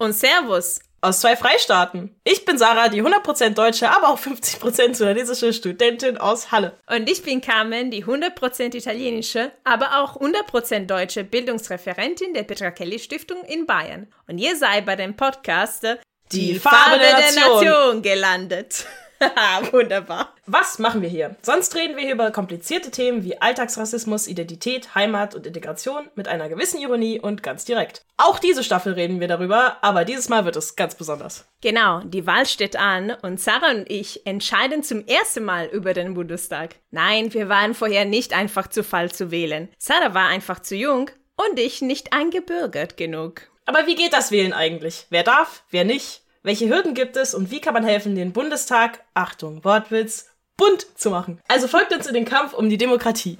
Und Servus aus zwei Freistaaten. Ich bin Sarah, die 100% deutsche, aber auch 50% sudanesische Studentin aus Halle. Und ich bin Carmen, die 100% italienische, aber auch 100% deutsche Bildungsreferentin der Petra Kelly Stiftung in Bayern. Und ihr seid bei dem Podcast Die, die Farbe, Farbe der, Nation. der Nation gelandet. Wunderbar. Was machen wir hier? Sonst reden wir hier über komplizierte Themen wie Alltagsrassismus, Identität, Heimat und Integration mit einer gewissen Ironie und ganz direkt. Auch diese Staffel reden wir darüber, aber dieses Mal wird es ganz besonders. Genau, die Wahl steht an und Sarah und ich entscheiden zum ersten Mal über den Bundestag. Nein, wir waren vorher nicht einfach zu Fall zu wählen. Sarah war einfach zu jung und ich nicht eingebürgert genug. Aber wie geht das Wählen eigentlich? Wer darf, wer nicht? Welche Hürden gibt es und wie kann man helfen, den Bundestag, Achtung, Wortwitz, bunt zu machen? Also folgt uns in den Kampf um die Demokratie.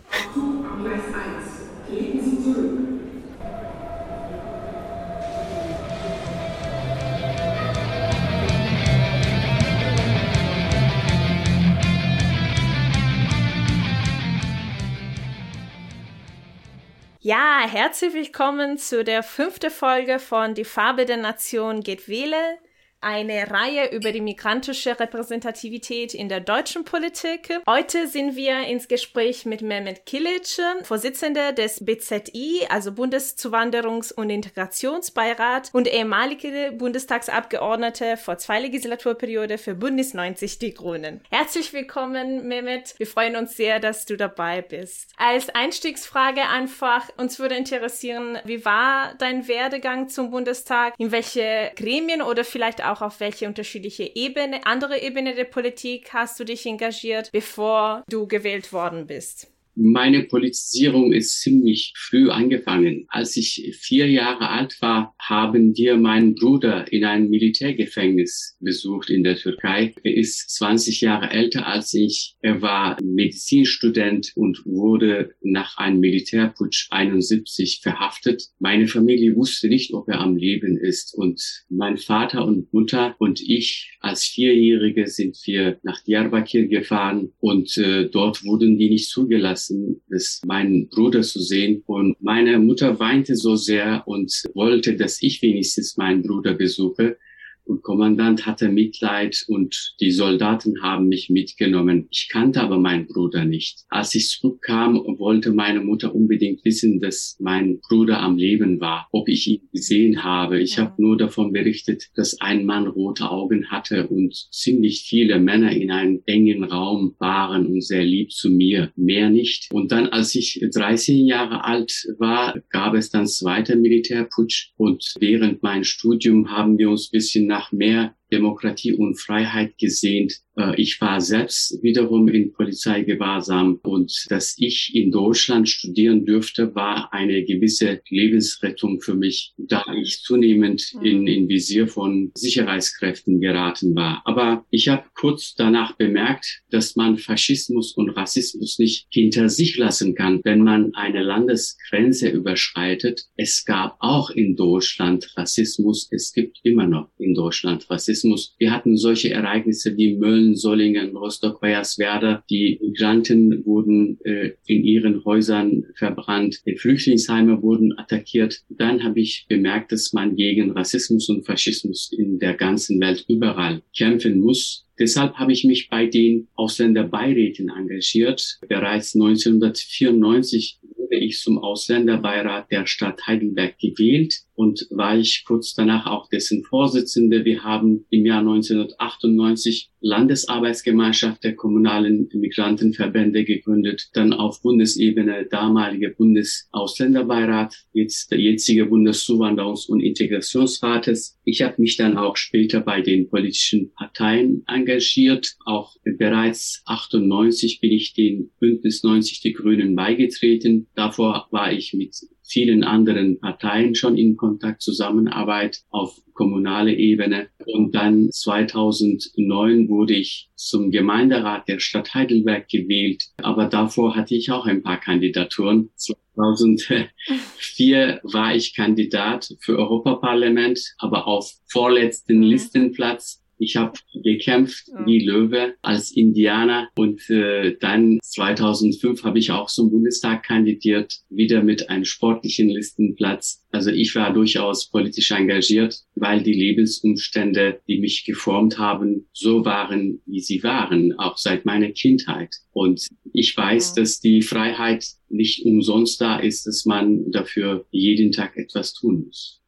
Ja, herzlich willkommen zu der fünften Folge von Die Farbe der Nation geht wählen eine Reihe über die migrantische Repräsentativität in der deutschen Politik. Heute sind wir ins Gespräch mit Mehmet Kilic, Vorsitzender des BZI, also Bundeszuwanderungs- und Integrationsbeirat und ehemalige Bundestagsabgeordnete vor zwei Legislaturperiode für Bündnis 90 Die Grünen. Herzlich willkommen, Mehmet. Wir freuen uns sehr, dass du dabei bist. Als Einstiegsfrage einfach, uns würde interessieren, wie war dein Werdegang zum Bundestag? In welche Gremien oder vielleicht auch auch auf welche unterschiedliche Ebene, andere Ebene der Politik hast du dich engagiert, bevor du gewählt worden bist? Meine Politisierung ist ziemlich früh angefangen. Als ich vier Jahre alt war, haben wir meinen Bruder in einem Militärgefängnis besucht in der Türkei. Er ist 20 Jahre älter als ich. Er war Medizinstudent und wurde nach einem Militärputsch 71 verhaftet. Meine Familie wusste nicht, ob er am Leben ist. Und mein Vater und Mutter und ich als Vierjährige sind wir nach Diyarbakir gefahren und äh, dort wurden die nicht zugelassen lassen, es meinen Bruder zu sehen. Und meine Mutter weinte so sehr und wollte, dass ich wenigstens meinen Bruder besuche. Und Kommandant hatte Mitleid und die Soldaten haben mich mitgenommen. Ich kannte aber meinen Bruder nicht. Als ich zurückkam, wollte meine Mutter unbedingt wissen, dass mein Bruder am Leben war, ob ich ihn gesehen habe. Ich ja. habe nur davon berichtet, dass ein Mann rote Augen hatte und ziemlich viele Männer in einem engen Raum waren und sehr lieb zu mir. Mehr nicht. Und dann, als ich 13 Jahre alt war, gab es dann zweiter Militärputsch und während mein Studium haben wir uns bisschen nach mehr Demokratie und Freiheit gesehnt. Äh, ich war selbst wiederum in Polizeigewahrsam und dass ich in Deutschland studieren dürfte, war eine gewisse Lebensrettung für mich, da ich zunehmend mhm. in, in Visier von Sicherheitskräften geraten war. Aber ich habe kurz danach bemerkt, dass man Faschismus und Rassismus nicht hinter sich lassen kann, wenn man eine Landesgrenze überschreitet. Es gab auch in Deutschland Rassismus. Es gibt immer noch in Deutschland Rassismus. Wir hatten solche Ereignisse wie Mölln, Sollingen, Rostock, Bayerswerda. Die Migranten wurden äh, in ihren Häusern verbrannt. Die Flüchtlingsheime wurden attackiert. Dann habe ich bemerkt, dass man gegen Rassismus und Faschismus in der ganzen Welt überall kämpfen muss. Deshalb habe ich mich bei den Ausländerbeiräten engagiert. Bereits 1994 wurde ich zum Ausländerbeirat der Stadt Heidelberg gewählt und war ich kurz danach auch dessen Vorsitzende. Wir haben im Jahr 1998 Landesarbeitsgemeinschaft der kommunalen Migrantenverbände gegründet, dann auf Bundesebene damalige Bundesausländerbeirat, jetzt der jetzige Bundeszuwanderungs- und Integrationsrates. Ich habe mich dann auch später bei den politischen Parteien engagiert. Auch bereits 98 bin ich den Bündnis 90 Die Grünen beigetreten. Davor war ich mit vielen anderen Parteien schon in Kontakt, Zusammenarbeit auf kommunale Ebene. Und dann 2009 wurde ich zum Gemeinderat der Stadt Heidelberg gewählt. Aber davor hatte ich auch ein paar Kandidaturen. 2004 war ich Kandidat für Europaparlament, aber auf vorletzten mhm. Listenplatz Ich habe gekämpft wie Löwe als Indianer und äh, dann 2005 habe ich auch zum Bundestag kandidiert, wieder mit einem sportlichen Listenplatz. Also ich war durchaus politisch engagiert, weil die Lebensumstände, die mich geformt haben, so waren, wie sie waren, auch seit meiner Kindheit. Und ich weiß, ja. dass die Freiheit nicht umsonst da ist, dass man dafür jeden Tag etwas tun muss.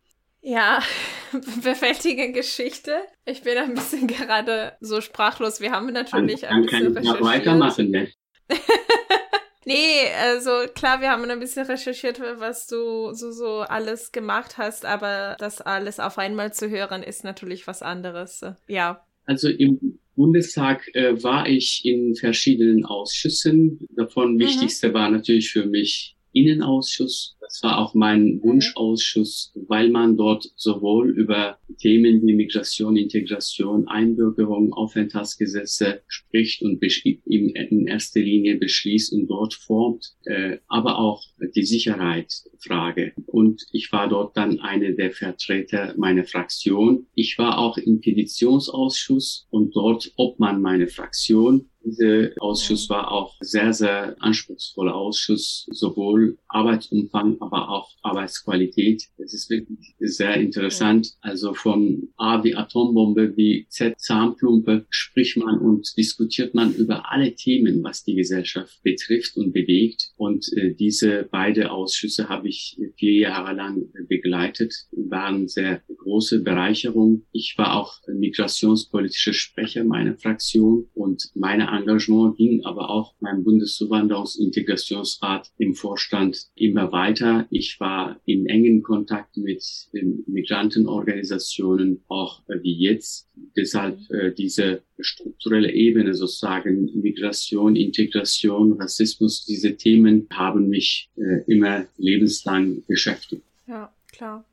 Ja, bewältige Geschichte. Ich bin ein bisschen gerade so sprachlos. Wir haben natürlich dann, ein bisschen kann ich noch weitermachen, ne? nee, also klar, wir haben ein bisschen recherchiert, was du so, so alles gemacht hast, aber das alles auf einmal zu hören, ist natürlich was anderes. Ja. Also im Bundestag äh, war ich in verschiedenen Ausschüssen. Davon mhm. wichtigste war natürlich für mich Innenausschuss. Das war auch mein Wunschausschuss, weil man dort sowohl über Themen wie Migration, Integration, Einbürgerung, Aufenthaltsgesetze spricht und in erster Linie beschließt und dort formt, äh, aber auch die Sicherheitsfrage. Und ich war dort dann eine der Vertreter meiner Fraktion. Ich war auch im Petitionsausschuss und dort Obmann meiner Fraktion dieser Ausschuss war auch sehr, sehr anspruchsvoller Ausschuss, sowohl Arbeitsumfang, aber auch Arbeitsqualität. Das ist wirklich sehr interessant. Also von A wie Atombombe wie Z Zahnplumpe spricht man und diskutiert man über alle Themen, was die Gesellschaft betrifft und bewegt. Und äh, diese beide Ausschüsse habe ich vier Jahre lang begleitet, waren sehr große Bereicherung. Ich war auch migrationspolitischer Sprecher meiner Fraktion und meine Engagement ging aber auch beim Bundeszuwanderungsintegrationsrat im Vorstand immer weiter. Ich war in engen Kontakt mit den Migrantenorganisationen, auch wie jetzt. Deshalb äh, diese strukturelle Ebene sozusagen Migration, Integration, Rassismus, diese Themen haben mich äh, immer lebenslang beschäftigt. Ja, klar.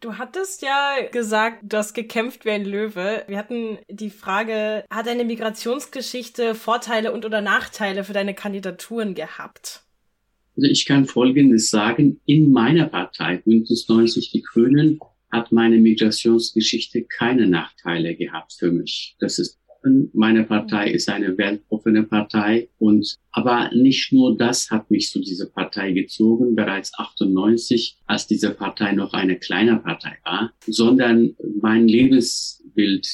Du hattest ja gesagt, du hast gekämpft wie ein Löwe. Wir hatten die Frage, hat deine Migrationsgeschichte Vorteile und oder Nachteile für deine Kandidaturen gehabt? Also ich kann Folgendes sagen. In meiner Partei, Bündnis 90 Die Grünen, hat meine Migrationsgeschichte keine Nachteile gehabt für mich. Das ist meine Partei ist eine weltoffene Partei und aber nicht nur das hat mich zu dieser Partei gezogen, bereits 98, als diese Partei noch eine kleine Partei war, sondern mein Lebensbild,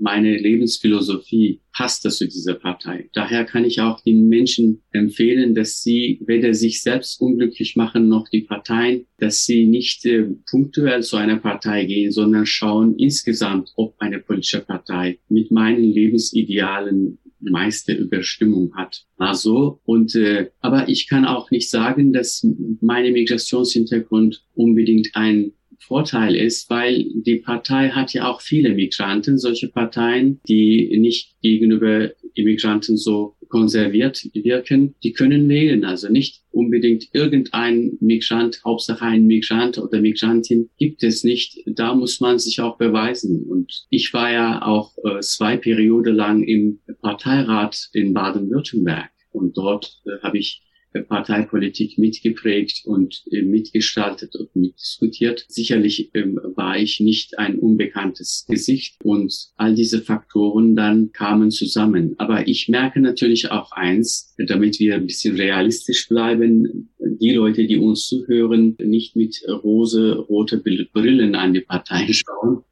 meine Lebensphilosophie passte zu dieser Partei. Daher kann ich auch den Menschen empfehlen, dass sie weder sich selbst unglücklich machen noch die Parteien, dass sie nicht äh, punktuell zu einer Partei gehen, sondern schauen insgesamt, ob eine politische Partei mit meinen Lebensidealen meiste Überstimmung hat. Also und äh, aber ich kann auch nicht sagen, dass meine Migrationshintergrund unbedingt ein Vorteil ist, weil die Partei hat ja auch viele Migranten, solche Parteien, die nicht gegenüber Immigranten so konserviert wirken, die können wählen. Also nicht unbedingt irgendein Migrant, Hauptsache ein Migrant oder Migrantin gibt es nicht. Da muss man sich auch beweisen. Und ich war ja auch äh, zwei Periode lang im Parteirat in Baden-Württemberg. Und dort äh, habe ich Parteipolitik mitgeprägt und äh, mitgestaltet und mitdiskutiert. Sicherlich ähm, war ich nicht ein unbekanntes Gesicht und all diese Faktoren dann kamen zusammen. Aber ich merke natürlich auch eins, damit wir ein bisschen realistisch bleiben, die Leute, die uns zuhören, nicht mit rose, rote Brillen an die Parteien schauen.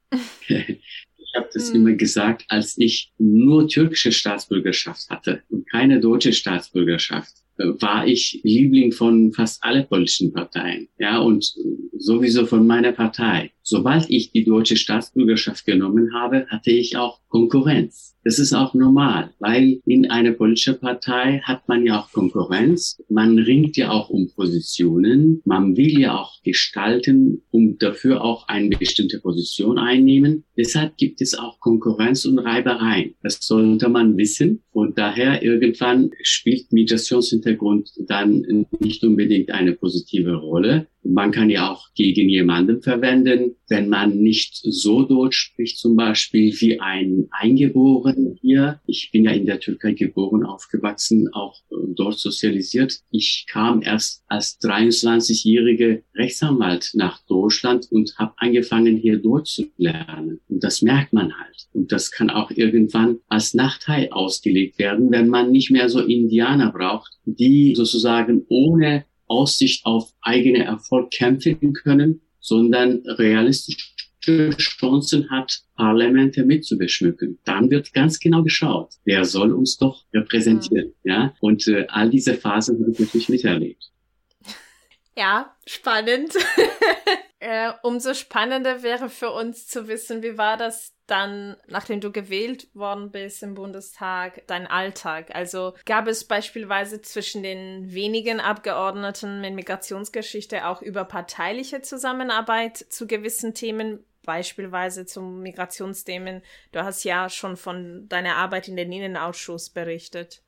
Ich habe das hm. immer gesagt, als ich nur türkische Staatsbürgerschaft hatte und keine deutsche Staatsbürgerschaft war ich Liebling von fast alle politischen Parteien, ja, und sowieso von meiner Partei. Sobald ich die deutsche Staatsbürgerschaft genommen habe, hatte ich auch Konkurrenz. Das ist auch normal, weil in einer politischen Partei hat man ja auch Konkurrenz. Man ringt ja auch um Positionen. Man will ja auch gestalten, um dafür auch eine bestimmte Position einnehmen. Deshalb gibt es auch Konkurrenz und Reibereien. Das sollte man wissen. Und daher irgendwann spielt Migrationshintergrund dann nicht unbedingt eine positive Rolle Man kann ja auch gegen jemanden verwenden, wenn man nicht so Deutsch spricht, zum Beispiel wie ein Eingeborener hier. Ich bin ja in der Türkei geboren, aufgewachsen, auch äh, dort sozialisiert. Ich kam erst als 23-jährige Rechtsanwalt nach Deutschland und habe angefangen, hier Deutsch zu lernen. Und das merkt man halt. Und das kann auch irgendwann als Nachteil ausgelegt werden, wenn man nicht mehr so Indianer braucht, die sozusagen ohne Aussicht auf eigene Erfolg kämpfen können, sondern realistische Chancen hat, Parlamente mitzubeschmücken. Dann wird ganz genau geschaut, wer soll uns doch repräsentieren. Mhm. Ja? Und äh, all diese Phasen habe ich natürlich miterlebt. Ja, spannend. äh, umso spannender wäre für uns zu wissen, wie war das dann, nachdem du gewählt worden bist im Bundestag, dein Alltag? Also gab es beispielsweise zwischen den wenigen Abgeordneten mit Migrationsgeschichte auch überparteiliche Zusammenarbeit zu gewissen Themen? Beispielsweise zum Migrationsthemen. Du hast ja schon von deiner Arbeit in den Innenausschuss berichtet.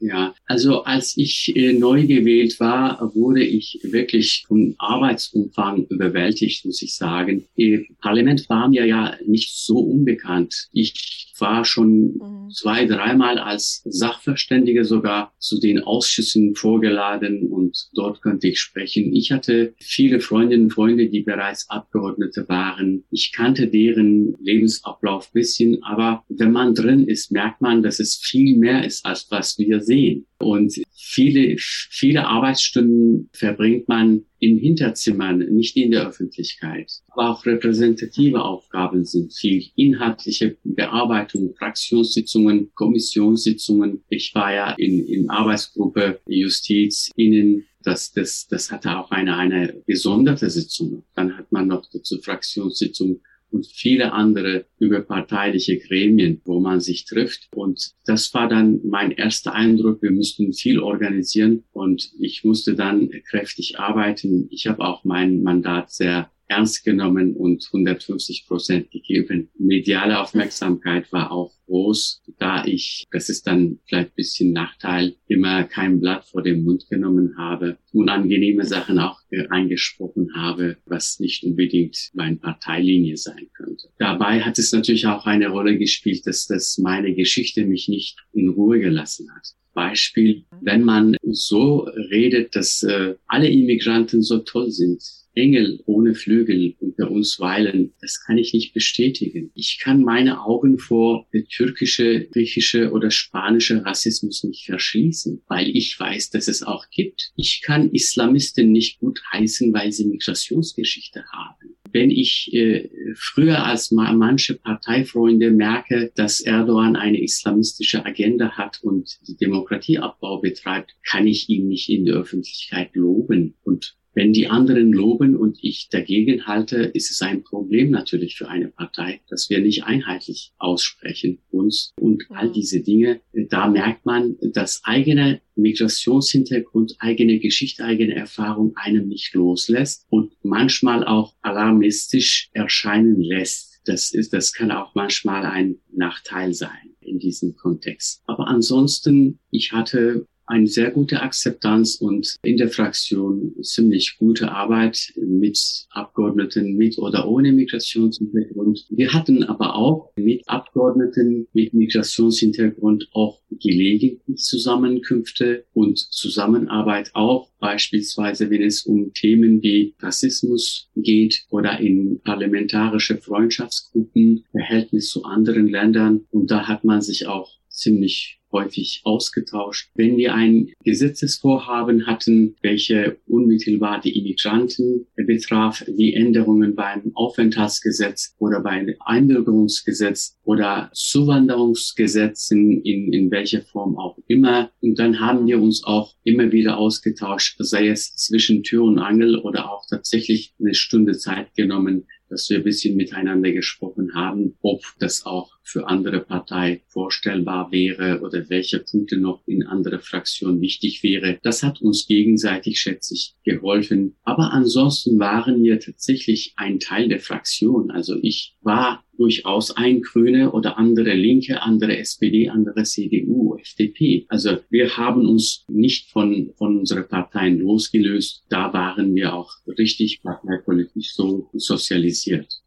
Ja, also als ich äh, neu gewählt war, wurde ich wirklich vom Arbeitsumfang überwältigt, muss ich sagen. Im Parlament war mir ja nicht so unbekannt. Ich war schon mhm. Zwei, dreimal als Sachverständiger sogar zu den Ausschüssen vorgeladen und dort könnte ich sprechen. Ich hatte viele Freundinnen und Freunde, die bereits Abgeordnete waren. Ich kannte deren Lebensablauf bisschen, aber wenn man drin ist, merkt man, dass es viel mehr ist, als was wir sehen. Und viele, viele Arbeitsstunden verbringt man in Hinterzimmern, nicht in der Öffentlichkeit. Aber auch repräsentative Aufgaben sind viel. Inhaltliche Bearbeitung, Fraktionssitzungen, Kommissionssitzungen. Ich war ja in, in Arbeitsgruppe Justiz, Innen, das, das, das hatte auch eine, eine gesonderte Sitzung. Dann hat man noch dazu Fraktionssitzungen und viele andere überparteiliche Gremien, wo man sich trifft. Und das war dann mein erster Eindruck. Wir müssten viel organisieren und ich musste dann kräftig arbeiten. Ich habe auch mein Mandat sehr ernst genommen und 150 Prozent gegeben. Mediale Aufmerksamkeit war auch groß, da ich, das ist dann vielleicht bisschen Nachteil, immer kein Blatt vor dem Mund genommen habe, unangenehme Sachen auch eingesprochen habe, was nicht unbedingt meine Parteilinie sein könnte. Dabei hat es natürlich auch eine Rolle gespielt, dass das meine Geschichte mich nicht in Ruhe gelassen hat. Beispiel, wenn man so redet, dass äh, alle Immigranten so toll sind, Engel ohne Flügel unter uns weilen, das kann ich nicht bestätigen. Ich kann meine Augen vor türkische, griechische oder spanische Rassismus nicht verschließen, weil ich weiß, dass es auch gibt. Ich kann Islamisten nicht gut heißen, weil sie Migrationsgeschichte haben. Wenn ich äh, früher als manche Parteifreunde merke, dass Erdogan eine islamistische Agenda hat und Demokratieabbau betreibt, kann ich ihn nicht in der Öffentlichkeit loben und wenn die anderen loben und ich dagegen halte, ist es ein Problem natürlich für eine Partei, dass wir nicht einheitlich aussprechen uns und all mhm. diese Dinge. Da merkt man, dass eigene Migrationshintergrund, eigene Geschichte, eigene Erfahrung einem nicht loslässt und manchmal auch alarmistisch erscheinen lässt. Das ist, das kann auch manchmal ein Nachteil sein in diesem Kontext. Aber ansonsten, ich hatte eine sehr gute Akzeptanz und in der Fraktion ziemlich gute Arbeit mit Abgeordneten mit oder ohne Migrationshintergrund. Wir hatten aber auch mit Abgeordneten mit Migrationshintergrund auch gelegentlich Zusammenkünfte und Zusammenarbeit auch beispielsweise wenn es um Themen wie Rassismus geht oder in parlamentarische Freundschaftsgruppen, Verhältnis zu anderen Ländern. Und da hat man sich auch ziemlich häufig ausgetauscht. Wenn wir ein Gesetzesvorhaben hatten, welche unmittelbar die Immigranten betraf, wie Änderungen beim Aufenthaltsgesetz oder beim Einbürgerungsgesetz oder Zuwanderungsgesetzen in, in welcher Form auch immer. Und dann haben wir uns auch immer wieder ausgetauscht, sei es zwischen Tür und Angel oder auch tatsächlich eine Stunde Zeit genommen, dass wir ein bisschen miteinander gesprochen haben, ob das auch für andere Partei vorstellbar wäre oder welche Punkte noch in andere Fraktionen wichtig wäre. Das hat uns gegenseitig, schätze ich, geholfen. Aber ansonsten waren wir tatsächlich ein Teil der Fraktion. Also ich war durchaus ein Grüne oder andere Linke, andere SPD, andere CDU, FDP. Also wir haben uns nicht von, von unseren Parteien losgelöst. Da waren wir auch richtig parteipolitisch so sozialisiert.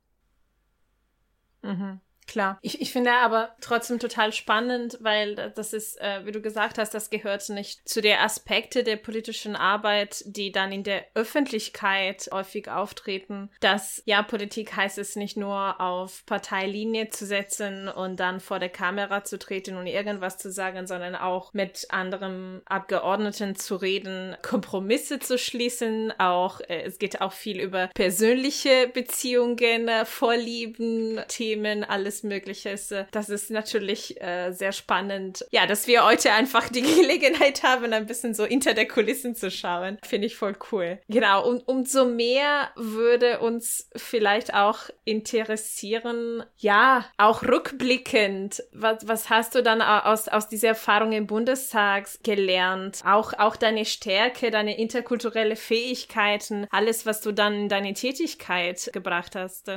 Mhm. Klar. Ich, ich finde aber trotzdem total spannend, weil das ist, äh, wie du gesagt hast, das gehört nicht zu der Aspekte der politischen Arbeit, die dann in der Öffentlichkeit häufig auftreten. Dass ja, Politik heißt es nicht nur auf Parteilinie zu setzen und dann vor der Kamera zu treten und irgendwas zu sagen, sondern auch mit anderen Abgeordneten zu reden, Kompromisse zu schließen. Auch äh, es geht auch viel über persönliche Beziehungen, äh, Vorlieben, Themen, alles Mögliches. Das ist natürlich äh, sehr spannend. Ja, dass wir heute einfach die Gelegenheit haben, ein bisschen so hinter der Kulissen zu schauen. Finde ich voll cool. Genau, und umso mehr würde uns vielleicht auch interessieren, ja, auch rückblickend, was, was hast du dann aus, aus dieser Erfahrung im Bundestag gelernt? Auch, auch deine Stärke, deine interkulturelle Fähigkeiten, alles, was du dann in deine Tätigkeit gebracht hast.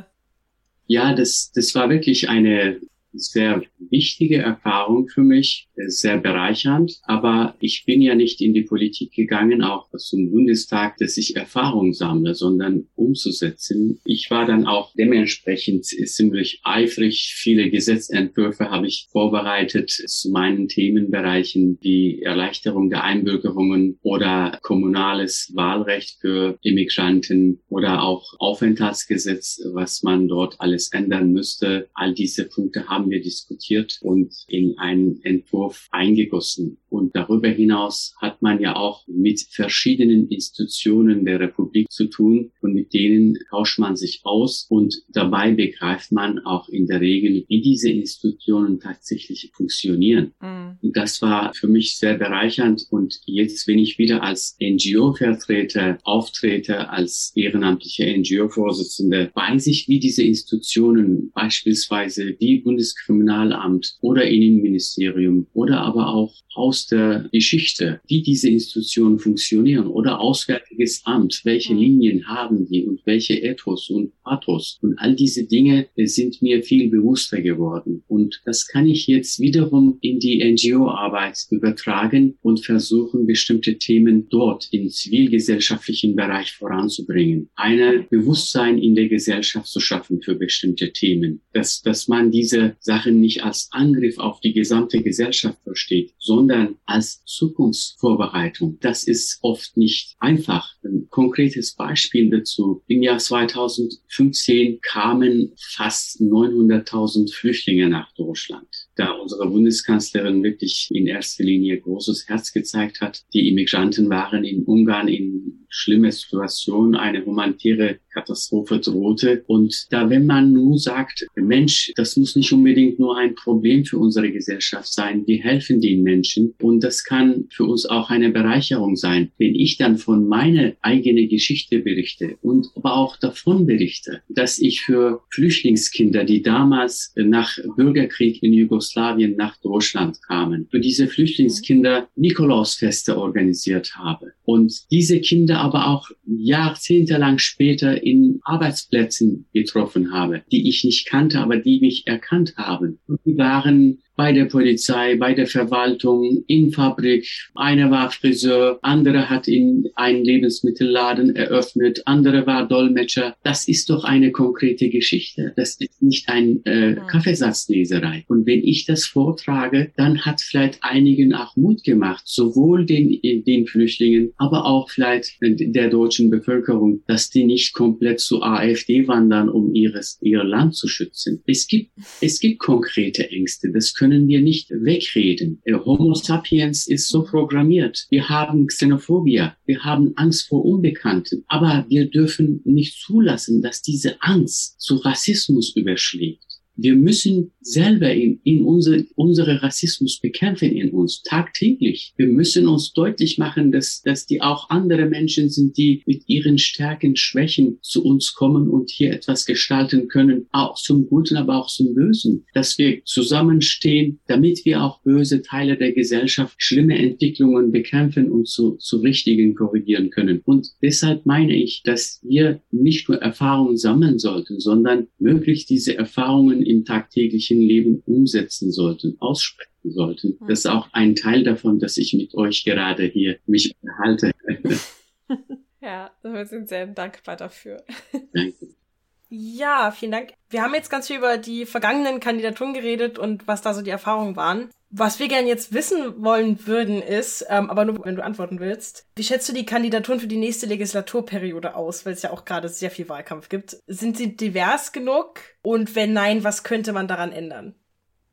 Ja, das, das war wirklich eine sehr wichtige Erfahrung für mich, sehr bereichernd. Aber ich bin ja nicht in die Politik gegangen, auch zum Bundestag, dass ich Erfahrung sammle, sondern umzusetzen. Ich war dann auch dementsprechend ziemlich eifrig. Viele Gesetzentwürfe habe ich vorbereitet zu meinen Themenbereichen, die Erleichterung der Einbürgerungen oder kommunales Wahlrecht für Immigranten oder auch Aufenthaltsgesetz, was man dort alles ändern müsste. All diese Punkte haben wir diskutiert und in einen Entwurf eingegossen. Und darüber hinaus hat man ja auch mit verschiedenen Institutionen der Republik zu tun und mit denen tauscht man sich aus und dabei begreift man auch in der Regel, wie diese Institutionen tatsächlich funktionieren. Mhm. Das war für mich sehr bereichernd und jetzt, wenn ich wieder als NGO-Vertreter auftrete, als ehrenamtliche NGO-Vorsitzende, weiß ich, wie diese Institutionen, beispielsweise die Bundeskriminalamt oder Innenministerium oder aber auch aus der Geschichte, wie diese Institutionen funktionieren oder Auswärtiges Amt, welche mhm. Linien haben die und welche Ethos und Pathos und all diese Dinge sind mir viel bewusster geworden. Und das kann ich jetzt wiederum in die NGO-Arbeit übertragen und versuchen, bestimmte Themen dort im zivilgesellschaftlichen Bereich voranzubringen. Eine Bewusstsein in der Gesellschaft zu schaffen für bestimmte Themen. Dass, dass man diese Sachen nicht als Angriff auf die gesamte Gesellschaft versteht, sondern als Zukunftsvorbereitung. Das ist oft nicht einfach. Ein konkretes Beispiel dazu. Im Jahr 2015 kamen fast 900.000 Flüchtlinge nach Deutschland da unsere Bundeskanzlerin wirklich in erster Linie großes Herz gezeigt hat. Die Immigranten waren in Ungarn in schlimme Situation, eine humanitäre Katastrophe drohte. Und da, wenn man nun sagt, Mensch, das muss nicht unbedingt nur ein Problem für unsere Gesellschaft sein, wir helfen den Menschen und das kann für uns auch eine Bereicherung sein. Wenn ich dann von meiner eigenen Geschichte berichte und aber auch davon berichte, dass ich für Flüchtlingskinder, die damals nach Bürgerkrieg in Jugoslawien Jugoslawien nach Deutschland kamen, für diese Flüchtlingskinder Nikolausfeste organisiert habe und diese Kinder aber auch jahrzehntelang später in Arbeitsplätzen getroffen habe, die ich nicht kannte, aber die mich erkannt haben. Und die waren bei der Polizei, bei der Verwaltung, in Fabrik. Einer war Friseur, andere hat in einen Lebensmittelladen eröffnet, andere war Dolmetscher. Das ist doch eine konkrete Geschichte. Das ist nicht ein äh, Kaffeesatzleserei. Und wenn ich das vortrage, dann hat vielleicht einigen auch Mut gemacht, sowohl den, den Flüchtlingen, aber auch vielleicht der deutschen Bevölkerung, dass die nicht komplett zu AfD wandern, um ihres, ihr Land zu schützen. Es gibt, es gibt konkrete Ängste. Das können wir nicht wegreden. Homo sapiens ist so programmiert. Wir haben Xenophobie, wir haben Angst vor Unbekannten, aber wir dürfen nicht zulassen, dass diese Angst zu Rassismus überschlägt. Wir müssen selber in, in unsere, unsere Rassismus bekämpfen in uns tagtäglich. Wir müssen uns deutlich machen, dass, dass die auch andere Menschen sind, die mit ihren Stärken, Schwächen zu uns kommen und hier etwas gestalten können, auch zum Guten, aber auch zum Bösen. Dass wir zusammenstehen, damit wir auch böse Teile der Gesellschaft, schlimme Entwicklungen bekämpfen und zu, zu richtigen korrigieren können. Und deshalb meine ich, dass wir nicht nur Erfahrungen sammeln sollten, sondern möglichst diese Erfahrungen im tagtäglichen Leben umsetzen sollten, aussprechen sollten. Das ist auch ein Teil davon, dass ich mit euch gerade hier mich unterhalte. ja, wir sind sehr dankbar dafür. Danke. Ja, vielen Dank. Wir haben jetzt ganz viel über die vergangenen Kandidaturen geredet und was da so die Erfahrungen waren. Was wir gerne jetzt wissen wollen würden ist, ähm, aber nur wenn du antworten willst, wie schätzt du die Kandidaturen für die nächste Legislaturperiode aus, weil es ja auch gerade sehr viel Wahlkampf gibt? Sind sie divers genug? Und wenn nein, was könnte man daran ändern?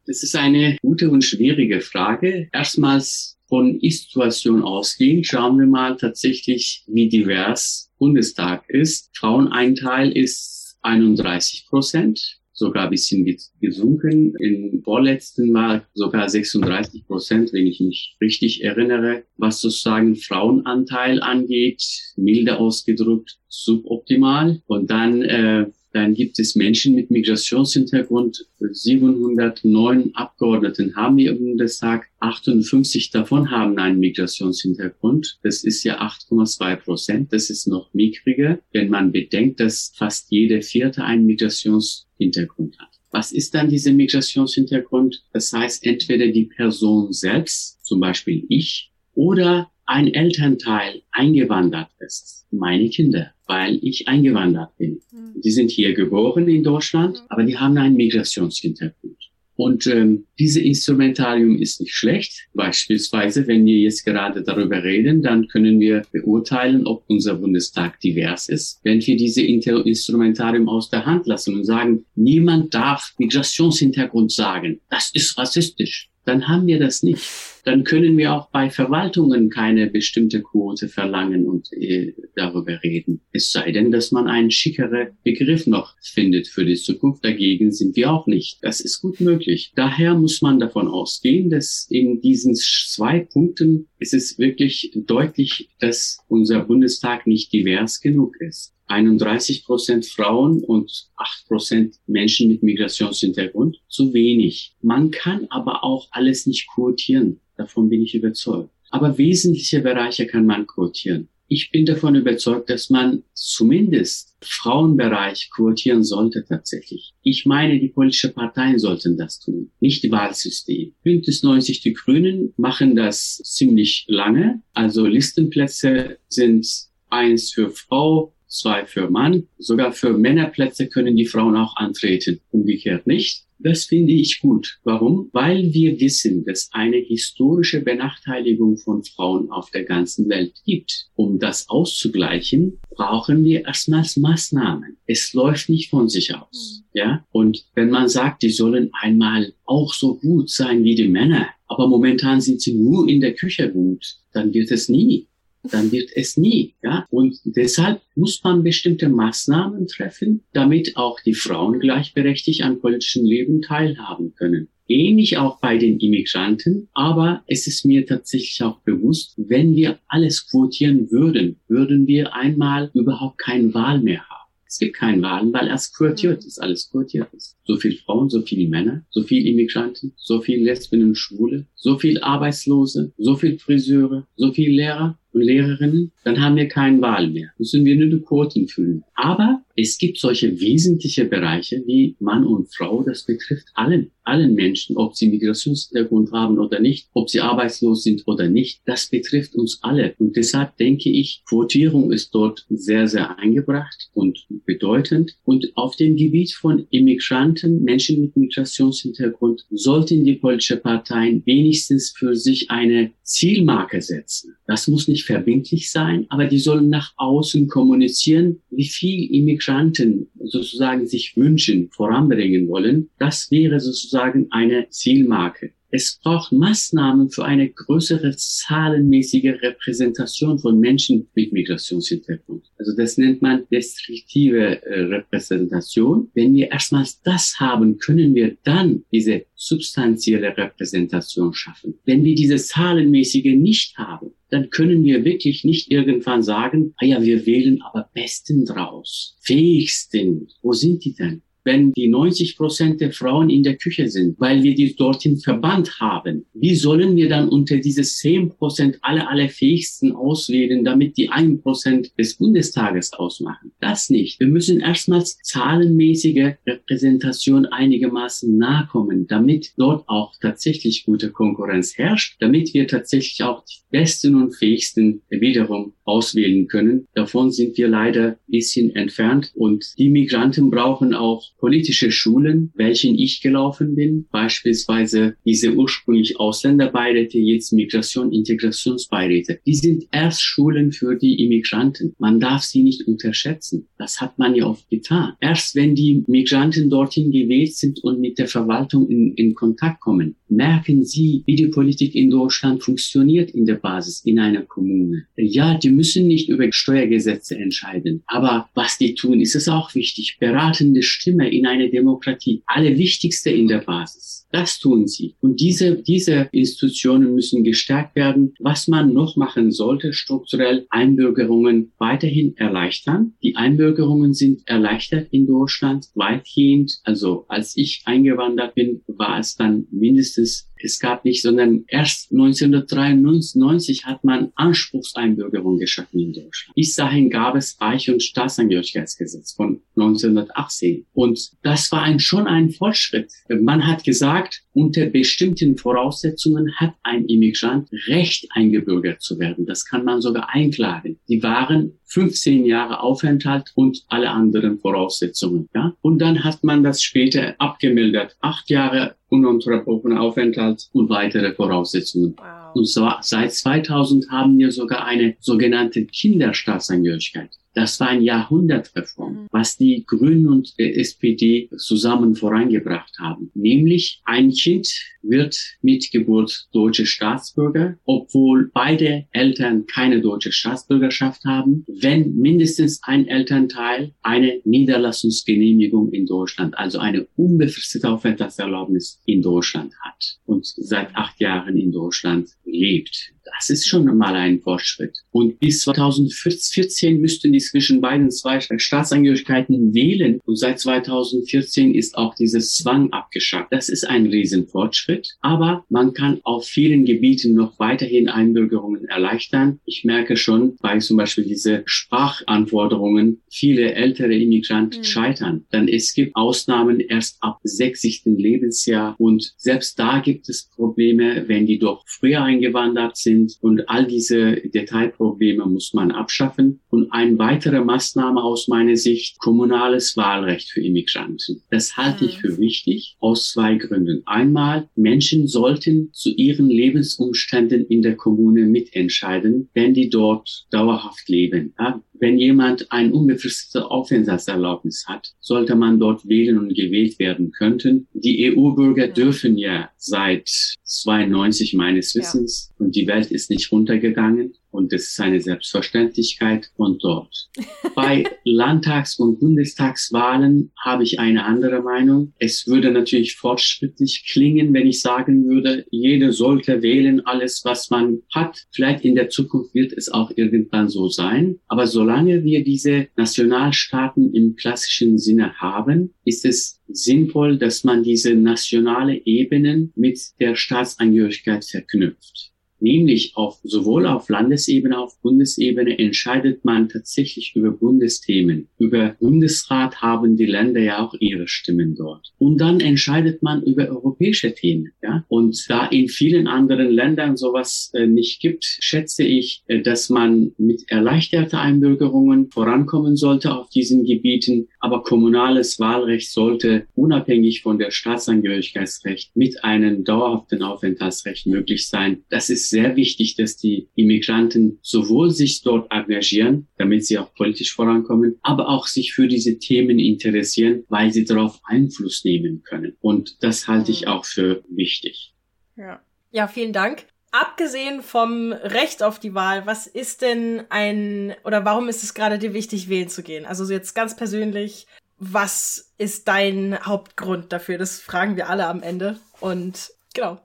Das ist eine gute und schwierige Frage. Erstmals von Ist-Situation ausgehend schauen wir mal tatsächlich, wie divers Bundestag ist. Fraueneinteil ist 31 Prozent sogar ein bisschen gesunken. Im vorletzten Mal sogar 36 Prozent, wenn ich mich richtig erinnere. Was sozusagen Frauenanteil angeht, milde ausgedrückt, suboptimal. Und dann äh, dann gibt es Menschen mit Migrationshintergrund. 709 Abgeordneten haben wir im Bundestag. 58 davon haben einen Migrationshintergrund. Das ist ja 8,2 Prozent. Das ist noch mickriger, wenn man bedenkt, dass fast jede vierte einen Migrationshintergrund hat. Was ist dann dieser Migrationshintergrund? Das heißt, entweder die Person selbst, zum Beispiel ich, oder ein Elternteil eingewandert ist, meine Kinder, weil ich eingewandert bin. Mhm. Die sind hier geboren in Deutschland, mhm. aber die haben einen Migrationshintergrund. Und ähm, diese Instrumentarium ist nicht schlecht. Beispielsweise, wenn wir jetzt gerade darüber reden, dann können wir beurteilen, ob unser Bundestag divers ist. Wenn wir diese Instrumentarium aus der Hand lassen und sagen, niemand darf Migrationshintergrund sagen, das ist rassistisch, dann haben wir das nicht. Dann können wir auch bei Verwaltungen keine bestimmte Quote verlangen und äh, darüber reden. Es sei denn, dass man einen schickeren Begriff noch findet für die Zukunft. Dagegen sind wir auch nicht. Das ist gut möglich. Daher muss man davon ausgehen, dass in diesen zwei Punkten ist es wirklich deutlich, dass unser Bundestag nicht divers genug ist. 31 Prozent Frauen und 8 Prozent Menschen mit Migrationshintergrund. Zu wenig. Man kann aber auch alles nicht quotieren. Davon bin ich überzeugt. Aber wesentliche Bereiche kann man quotieren. Ich bin davon überzeugt, dass man zumindest Frauenbereich quotieren sollte tatsächlich. Ich meine, die politischen Parteien sollten das tun, nicht die Wahlsystem. Bündnis 90 Die Grünen machen das ziemlich lange. Also Listenplätze sind eins für Frau, zwei für Mann. Sogar für Männerplätze können die Frauen auch antreten, umgekehrt nicht. Das finde ich gut. Warum? Weil wir wissen, dass eine historische Benachteiligung von Frauen auf der ganzen Welt gibt. Um das auszugleichen, brauchen wir erstmals Maßnahmen. Es läuft nicht von sich aus. Mhm. Ja? Und wenn man sagt, die sollen einmal auch so gut sein wie die Männer, aber momentan sind sie nur in der Küche gut, dann wird es nie dann wird es nie. Ja? Und deshalb muss man bestimmte Maßnahmen treffen, damit auch die Frauen gleichberechtigt am politischen Leben teilhaben können. Ähnlich auch bei den Immigranten, aber es ist mir tatsächlich auch bewusst, wenn wir alles quotieren würden, würden wir einmal überhaupt keine Wahl mehr haben. Es gibt keine Wahlen, weil erst quotiert ist, alles quotiert ist. So viel Frauen, so viele Männer, so viel Immigranten, so viel Lesben und Schwule, so viel Arbeitslose, so viel Friseure, so viel Lehrer und Lehrerinnen, dann haben wir keine Wahl mehr. Müssen wir nur die Quoten füllen. Aber es gibt solche wesentliche Bereiche wie Mann und Frau, das betrifft allen, allen Menschen, ob sie Migrationshintergrund haben oder nicht, ob sie arbeitslos sind oder nicht. Das betrifft uns alle. Und deshalb denke ich, Quotierung ist dort sehr, sehr eingebracht und bedeutend. Und auf dem Gebiet von Immigranten, Menschen mit Migrationshintergrund, sollten die politischen Parteien wenigstens für sich eine Zielmarke setzen. Das muss nicht verbindlich sein, aber die sollen nach außen kommunizieren, wie viel Immigranten sozusagen sich wünschen, voranbringen wollen. Das wäre sozusagen eine Zielmarke. Es braucht Maßnahmen für eine größere zahlenmäßige Repräsentation von Menschen mit Migrationshintergrund. Also das nennt man restriktive äh, Repräsentation. Wenn wir erstmals das haben, können wir dann diese substanzielle Repräsentation schaffen. Wenn wir diese zahlenmäßige nicht haben, dann können wir wirklich nicht irgendwann sagen, ah ja, wir wählen aber Besten draus, Fähigsten. Wo sind die denn? Wenn die 90 Prozent der Frauen in der Küche sind, weil wir die dorthin verbannt haben. Wie sollen wir dann unter diese 10 Prozent alle allerfähigsten auswählen, damit die 1 Prozent des Bundestages ausmachen? Das nicht. Wir müssen erstmals zahlenmäßige Repräsentation einigermaßen nahe kommen, damit dort auch tatsächlich gute Konkurrenz herrscht, damit wir tatsächlich auch die Besten und Fähigsten wiederum auswählen können. Davon sind wir leider ein bisschen entfernt und die Migranten brauchen auch politische Schulen, welchen ich gelaufen bin, beispielsweise diese ursprünglich Ausländerbeiräte, jetzt Migration, Integrationsbeiräte. Die sind erst Schulen für die Immigranten. Man darf sie nicht unterschätzen. Das hat man ja oft getan. Erst wenn die Migranten dorthin gewählt sind und mit der Verwaltung in, in Kontakt kommen, merken sie, wie die Politik in Deutschland funktioniert in der Basis, in einer Kommune. Ja, die müssen nicht über Steuergesetze entscheiden, aber was die tun, ist es auch wichtig. Beratende Stimme in einer Demokratie, alle wichtigste in der Basis. Das tun sie. Und diese, diese Institutionen müssen gestärkt werden. Was man noch machen sollte, strukturell Einbürgerungen weiterhin erleichtern. Die Einbürgerungen sind erleichtert in Deutschland weitgehend. Also als ich eingewandert bin, war es dann mindestens es gab nicht, sondern erst 1993 hat man Anspruchseinbürgerung geschaffen in Deutschland. Bis dahin gab es Reich- und Staatsangehörigkeitsgesetz von 1918. Und das war ein, schon ein Fortschritt. Man hat gesagt, unter bestimmten Voraussetzungen hat ein Immigrant Recht, eingebürgert zu werden. Das kann man sogar einklagen. Die waren 15 Jahre Aufenthalt und alle anderen Voraussetzungen. Ja? Und dann hat man das später abgemildert. Acht Jahre ununterbrochener Aufenthalt und weitere Voraussetzungen. Wow. Und zwar seit 2000 haben wir sogar eine sogenannte Kinderstaatsangehörigkeit. Das war ein Jahrhundertreform, mhm. was die Grünen und die SPD zusammen vorangebracht haben. Nämlich ein Kind wird mit Geburt deutsche Staatsbürger, obwohl beide Eltern keine deutsche Staatsbürgerschaft haben, wenn mindestens ein Elternteil eine Niederlassungsgenehmigung in Deutschland, also eine unbefristete Aufenthaltserlaubnis in Deutschland hat und seit acht Jahren in Deutschland leaped Das ist schon mal ein Fortschritt. Und bis 2014 müssten die zwischen beiden zwei Staatsangehörigkeiten wählen. Und seit 2014 ist auch dieses Zwang abgeschafft. Das ist ein Riesenfortschritt. Aber man kann auf vielen Gebieten noch weiterhin Einbürgerungen erleichtern. Ich merke schon bei zum Beispiel diese Sprachanforderungen, viele ältere Immigranten mhm. scheitern. Dann es gibt Ausnahmen erst ab 60. Lebensjahr. Und selbst da gibt es Probleme, wenn die doch früher eingewandert sind sind. Und all diese Detailprobleme muss man abschaffen. Und eine weitere Maßnahme aus meiner Sicht, kommunales Wahlrecht für Immigranten. Das halte ich mhm. für wichtig aus zwei Gründen. Einmal, Menschen sollten zu ihren Lebensumständen in der Kommune mitentscheiden, wenn die dort dauerhaft leben. Ja, wenn jemand ein unbefristete Aufenthaltserlaubnis hat, sollte man dort wählen und gewählt werden könnten. Die EU-Bürger dürfen ja seit 92 meines Wissens ja. und die Welt ist nicht runtergegangen und das ist eine Selbstverständlichkeit und dort. Bei Landtags- und Bundestagswahlen habe ich eine andere Meinung. Es würde natürlich fortschrittlich klingen, wenn ich sagen würde, jeder sollte wählen alles, was man hat. Vielleicht in der Zukunft wird es auch irgendwann so sein. Aber solange wir diese Nationalstaaten im klassischen Sinne haben, ist es sinnvoll, dass man diese nationale Ebenen mit der Staatsangehörigkeit verknüpft nämlich auf, sowohl auf Landesebene, auf Bundesebene entscheidet man tatsächlich über Bundesthemen. Über Bundesrat haben die Länder ja auch ihre Stimmen dort. Und dann entscheidet man über europäische Themen. Ja? Und da in vielen anderen Ländern sowas äh, nicht gibt, schätze ich, äh, dass man mit erleichterter Einbürgerungen vorankommen sollte auf diesen Gebieten. Aber kommunales Wahlrecht sollte unabhängig von der Staatsangehörigkeitsrecht mit einem dauerhaften Aufenthaltsrecht möglich sein. Das ist sehr wichtig, dass die Immigranten sowohl sich dort engagieren, damit sie auch politisch vorankommen, aber auch sich für diese Themen interessieren, weil sie darauf Einfluss nehmen können. Und das halte ich mhm. auch für wichtig. Ja. Ja, vielen Dank. Abgesehen vom Recht auf die Wahl, was ist denn ein oder warum ist es gerade dir wichtig, wählen zu gehen? Also jetzt ganz persönlich, was ist dein Hauptgrund dafür? Das fragen wir alle am Ende. Und genau.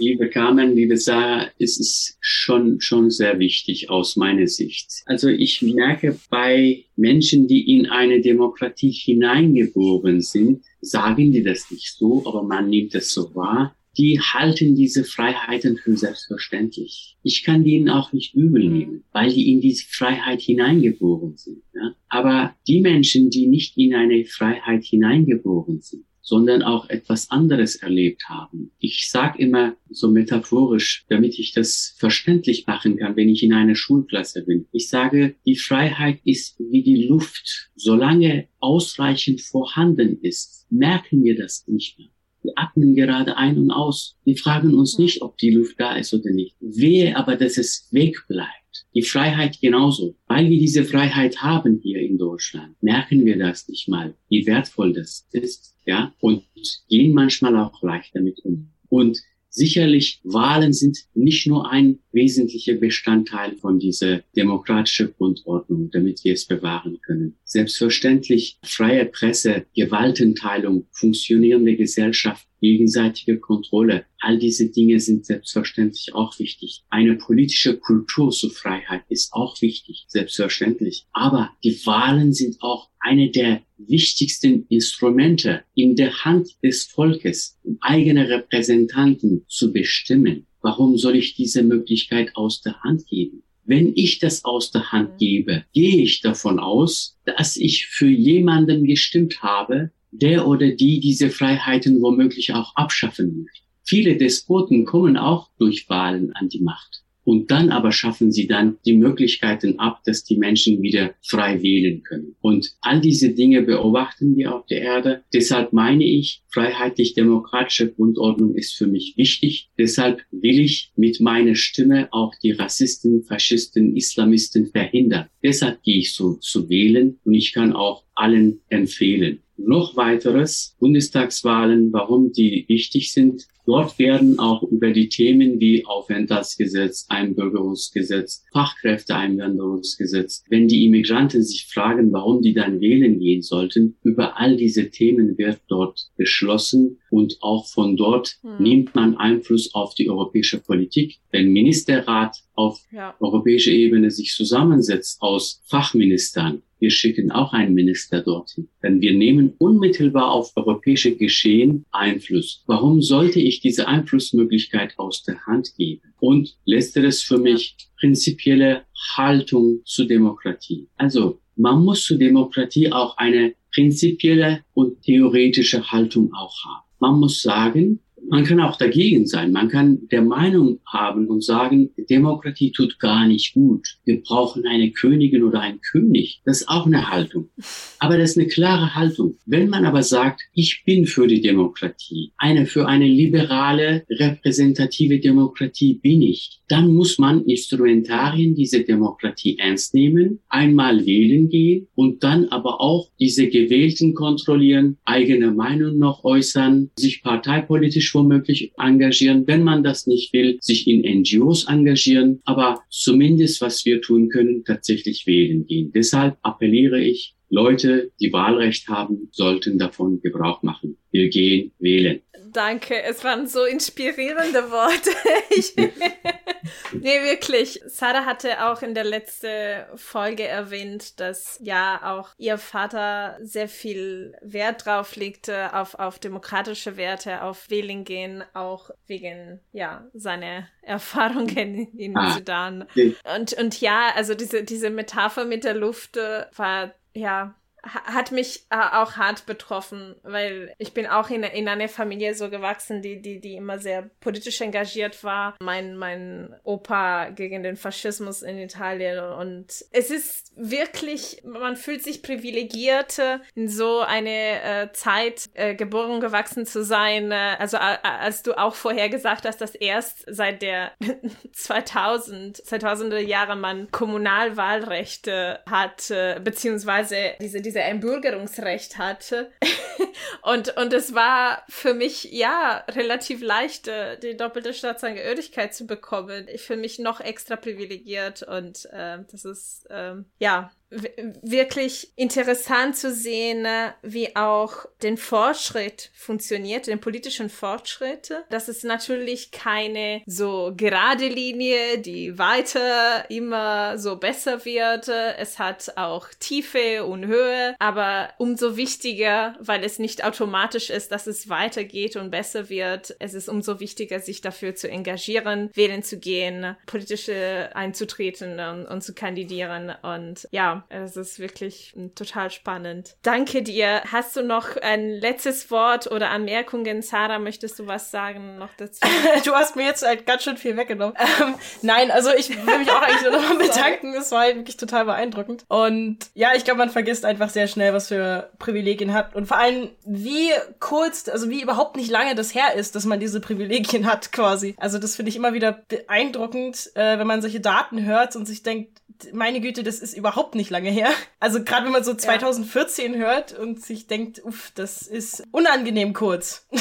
Liebe Carmen, liebe Sarah, es ist schon, schon sehr wichtig aus meiner Sicht. Also ich merke bei Menschen, die in eine Demokratie hineingeboren sind, sagen die das nicht so, aber man nimmt es so wahr. Die halten diese Freiheiten für selbstverständlich. Ich kann denen auch nicht übel mhm. nehmen, weil die in diese Freiheit hineingeboren sind. Ja? Aber die Menschen, die nicht in eine Freiheit hineingeboren sind, sondern auch etwas anderes erlebt haben. Ich sage immer so metaphorisch, damit ich das verständlich machen kann, wenn ich in einer Schulklasse bin. Ich sage, die Freiheit ist wie die Luft. Solange ausreichend vorhanden ist, merken wir das nicht mehr. Wir atmen gerade ein und aus. Wir fragen uns nicht, ob die Luft da ist oder nicht. Wehe aber, dass es wegbleibt. Die Freiheit genauso. Weil wir diese Freiheit haben hier in Deutschland, merken wir das nicht mal, wie wertvoll das ist ja, und gehen manchmal auch leicht damit um. Und sicherlich Wahlen sind nicht nur ein wesentlicher Bestandteil von dieser demokratischen Grundordnung, damit wir es bewahren können. Selbstverständlich freie Presse, Gewaltenteilung, funktionierende Gesellschaft, gegenseitige Kontrolle, all diese Dinge sind selbstverständlich auch wichtig. Eine politische Kultur zur Freiheit ist auch wichtig, selbstverständlich. Aber die Wahlen sind auch eine der wichtigsten Instrumente in der Hand des Volkes, um eigene Repräsentanten zu bestimmen. Warum soll ich diese Möglichkeit aus der Hand geben? Wenn ich das aus der Hand gebe, gehe ich davon aus, dass ich für jemanden gestimmt habe, der oder die diese Freiheiten womöglich auch abschaffen möchte. Viele Despoten kommen auch durch Wahlen an die Macht. Und dann aber schaffen sie dann die Möglichkeiten ab, dass die Menschen wieder frei wählen können. Und all diese Dinge beobachten wir auf der Erde. Deshalb meine ich, freiheitlich-demokratische Grundordnung ist für mich wichtig. Deshalb will ich mit meiner Stimme auch die Rassisten, Faschisten, Islamisten verhindern. Deshalb gehe ich so zu wählen und ich kann auch allen empfehlen. Noch weiteres, Bundestagswahlen, warum die wichtig sind. Dort werden auch über die Themen wie Aufenthaltsgesetz, Einbürgerungsgesetz, Fachkräfteeinwanderungsgesetz, wenn die Immigranten sich fragen, warum die dann wählen gehen sollten, über all diese Themen wird dort beschlossen und auch von dort hm. nimmt man Einfluss auf die europäische Politik. Wenn Ministerrat auf ja. europäischer Ebene sich zusammensetzt aus Fachministern, wir schicken auch einen Minister dorthin. Denn wir nehmen unmittelbar auf europäische Geschehen Einfluss. Warum sollte ich diese Einflussmöglichkeit aus der Hand geben? Und letzteres für mich prinzipielle Haltung zur Demokratie. Also man muss zur Demokratie auch eine prinzipielle und theoretische Haltung auch haben. Man muss sagen, man kann auch dagegen sein. Man kann der Meinung haben und sagen, Demokratie tut gar nicht gut. Wir brauchen eine Königin oder einen König. Das ist auch eine Haltung. Aber das ist eine klare Haltung. Wenn man aber sagt, ich bin für die Demokratie, eine für eine liberale, repräsentative Demokratie bin ich, dann muss man Instrumentarien dieser Demokratie ernst nehmen, einmal wählen gehen und dann aber auch diese Gewählten kontrollieren, eigene Meinung noch äußern, sich parteipolitisch womöglich engagieren, wenn man das nicht will, sich in NGOs engagieren, aber zumindest was wir tun können, tatsächlich wählen gehen. Deshalb appelliere ich, Leute, die Wahlrecht haben, sollten davon Gebrauch machen. Wir gehen wählen. Danke, es waren so inspirierende Worte. Ich, nee, wirklich. Sarah hatte auch in der letzten Folge erwähnt, dass ja auch ihr Vater sehr viel Wert drauf legte, auf, auf demokratische Werte, auf Wählen gehen, auch wegen, ja, seiner Erfahrungen in ah, Sudan. Und, und ja, also diese, diese Metapher mit der Luft äh, war, ja, hat mich äh, auch hart betroffen, weil ich bin auch in, in einer Familie so gewachsen, die, die, die immer sehr politisch engagiert war. Mein, mein Opa gegen den Faschismus in Italien und es ist wirklich, man fühlt sich privilegiert, in so eine äh, Zeit äh, geboren, gewachsen zu sein. Äh, also als du auch vorher gesagt hast, dass erst seit der 2000, 2000er Jahre man Kommunalwahlrechte hat, äh, beziehungsweise diese diese Einbürgerungsrecht hatte. und, und es war für mich, ja, relativ leicht, äh, die doppelte Staatsangehörigkeit zu bekommen. Ich fühle mich noch extra privilegiert und äh, das ist, äh, ja, wirklich interessant zu sehen, äh, wie auch den Fortschritt funktioniert, den politischen Fortschritt. Das ist natürlich keine so gerade Linie, die weiter immer so besser wird. Es hat auch Tiefe und Höhe, aber umso wichtiger, weil es nicht automatisch ist, dass es weitergeht und besser wird. Es ist umso wichtiger, sich dafür zu engagieren, wählen zu gehen, politische einzutreten und, und zu kandidieren. Und ja, es ist wirklich hm, total spannend. Danke dir. Hast du noch ein letztes Wort oder Anmerkungen? Sarah, möchtest du was sagen noch dazu? du hast mir jetzt halt ganz schön viel weggenommen. Ähm, nein, also ich will mich auch eigentlich nur noch bedanken. Es war halt wirklich total beeindruckend. Und ja, ich glaube, man vergisst einfach sehr schnell, was für Privilegien hat. Und vor allem, wie kurz, also wie überhaupt nicht lange das her ist, dass man diese Privilegien hat quasi. Also das finde ich immer wieder beeindruckend, äh, wenn man solche Daten hört und sich denkt, meine Güte, das ist überhaupt nicht lange her. Also gerade wenn man so 2014 ja. hört und sich denkt, uff, das ist unangenehm kurz.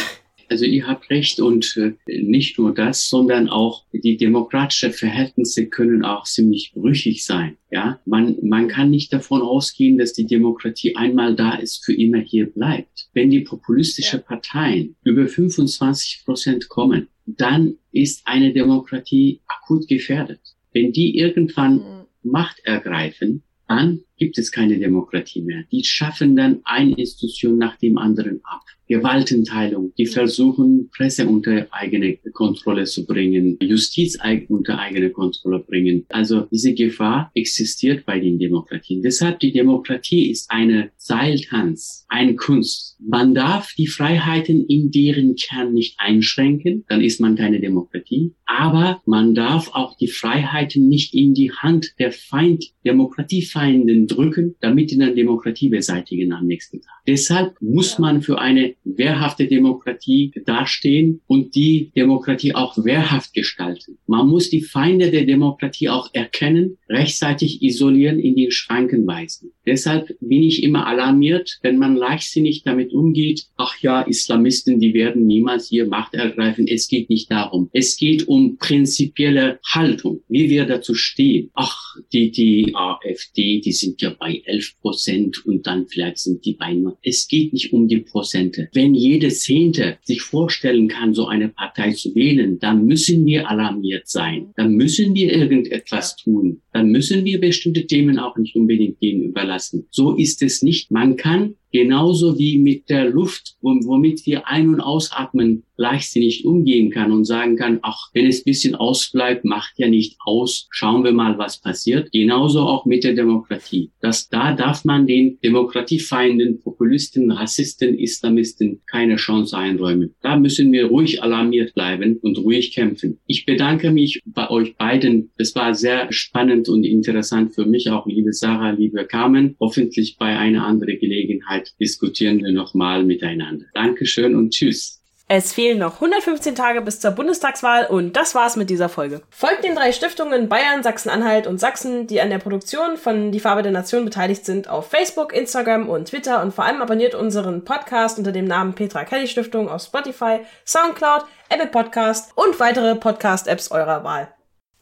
Also ihr habt recht und äh, nicht nur das, sondern auch die demokratischen Verhältnisse können auch ziemlich brüchig sein. Ja, man, man kann nicht davon ausgehen, dass die Demokratie einmal da ist, für immer hier bleibt. Wenn die populistischen ja. Parteien über 25 Prozent kommen, dann ist eine Demokratie akut gefährdet. Wenn die irgendwann mhm Macht ergreifen, dann gibt es keine Demokratie mehr. Die schaffen dann eine Institution nach dem anderen ab. Gewaltenteilung. Die versuchen, Presse unter eigene Kontrolle zu bringen, Justiz unter eigene Kontrolle bringen. Also diese Gefahr existiert bei den Demokratien. Deshalb die Demokratie ist eine Seiltanz, eine Kunst. Man darf die Freiheiten in deren Kern nicht einschränken, dann ist man keine Demokratie. Aber man darf auch die Freiheiten nicht in die Hand der Feind, Demokratiefeinden drücken, damit die dann Demokratie beseitigen am nächsten Tag. Deshalb muss man für eine wehrhafte Demokratie dastehen und die Demokratie auch wehrhaft gestalten. Man muss die Feinde der Demokratie auch erkennen, rechtzeitig isolieren, in den Schranken weisen. Deshalb bin ich immer alarmiert, wenn man leichtsinnig damit umgeht, ach ja, Islamisten, die werden niemals hier Macht ergreifen. Es geht nicht darum. Es geht um prinzipielle Haltung, wie wir dazu stehen. Ach, die, die AfD, die sind ja bei 11 Prozent und dann vielleicht sind die bei nur. Es geht nicht um die Prozente wenn jede Zehnte sich vorstellen kann, so eine Partei zu wählen, dann müssen wir alarmiert sein. Dann müssen wir irgendetwas tun. Dann müssen wir bestimmte Themen auch nicht unbedingt denen überlassen. So ist es nicht. Man kann genauso wie mit der Luft, womit wir ein- und ausatmen, leichtsinnig umgehen kann und sagen kann, ach, wenn es bisschen ausbleibt, macht ja nicht aus, schauen wir mal, was passiert. Genauso auch mit der Demokratie. Das, da darf man den Demokratiefeinden, Populisten, Rassisten, Islamisten keine Chance einräumen. Da müssen wir ruhig alarmiert bleiben und ruhig kämpfen. Ich bedanke mich bei euch beiden. Es war sehr spannend und interessant für mich auch, liebe Sarah, liebe Carmen. Hoffentlich bei einer anderen Gelegenheit diskutieren wir nochmal miteinander. Dankeschön und tschüss. Es fehlen noch 115 Tage bis zur Bundestagswahl und das war's mit dieser Folge. Folgt den drei Stiftungen Bayern, Sachsen-Anhalt und Sachsen, die an der Produktion von Die Farbe der Nation beteiligt sind, auf Facebook, Instagram und Twitter und vor allem abonniert unseren Podcast unter dem Namen Petra Kelly Stiftung auf Spotify, Soundcloud, Apple Podcast und weitere Podcast-Apps eurer Wahl.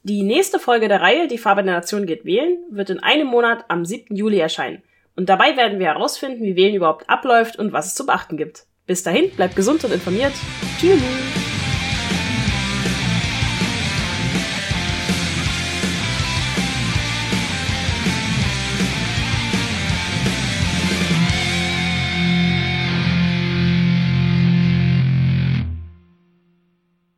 Die nächste Folge der Reihe Die Farbe der Nation geht wählen wird in einem Monat am 7. Juli erscheinen. Und dabei werden wir herausfinden, wie Wählen überhaupt abläuft und was es zu beachten gibt. Bis dahin, bleibt gesund und informiert. Tschüss.